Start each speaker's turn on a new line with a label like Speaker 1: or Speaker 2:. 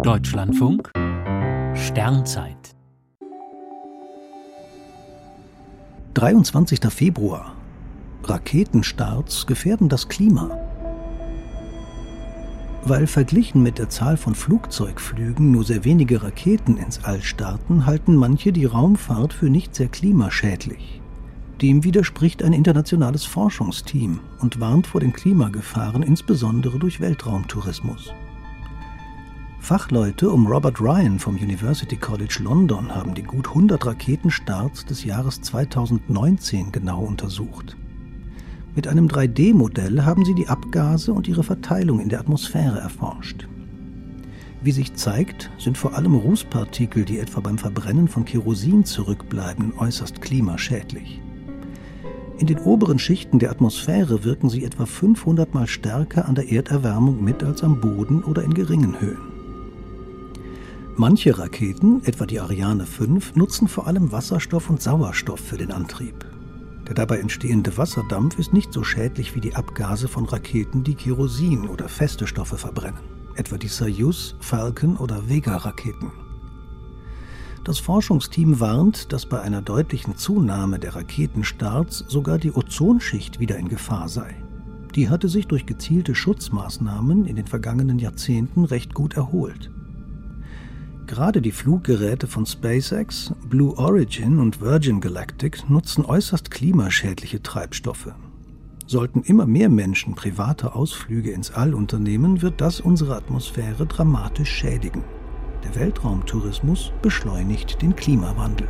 Speaker 1: Deutschlandfunk Sternzeit
Speaker 2: 23. Februar. Raketenstarts gefährden das Klima. Weil verglichen mit der Zahl von Flugzeugflügen nur sehr wenige Raketen ins All starten, halten manche die Raumfahrt für nicht sehr klimaschädlich. Dem widerspricht ein internationales Forschungsteam und warnt vor den Klimagefahren insbesondere durch Weltraumtourismus. Fachleute um Robert Ryan vom University College London haben die gut 100 Raketenstarts des Jahres 2019 genau untersucht. Mit einem 3D-Modell haben sie die Abgase und ihre Verteilung in der Atmosphäre erforscht. Wie sich zeigt, sind vor allem Rußpartikel, die etwa beim Verbrennen von Kerosin zurückbleiben, äußerst klimaschädlich. In den oberen Schichten der Atmosphäre wirken sie etwa 500 mal stärker an der Erderwärmung mit als am Boden oder in geringen Höhen. Manche Raketen, etwa die Ariane 5, nutzen vor allem Wasserstoff und Sauerstoff für den Antrieb. Der dabei entstehende Wasserdampf ist nicht so schädlich wie die Abgase von Raketen, die Kerosin oder feste Stoffe verbrennen, etwa die Soyuz, Falcon oder Vega-Raketen. Das Forschungsteam warnt, dass bei einer deutlichen Zunahme der Raketenstarts sogar die Ozonschicht wieder in Gefahr sei. Die hatte sich durch gezielte Schutzmaßnahmen in den vergangenen Jahrzehnten recht gut erholt. Gerade die Fluggeräte von SpaceX, Blue Origin und Virgin Galactic nutzen äußerst klimaschädliche Treibstoffe. Sollten immer mehr Menschen private Ausflüge ins All unternehmen, wird das unsere Atmosphäre dramatisch schädigen. Der Weltraumtourismus beschleunigt den Klimawandel.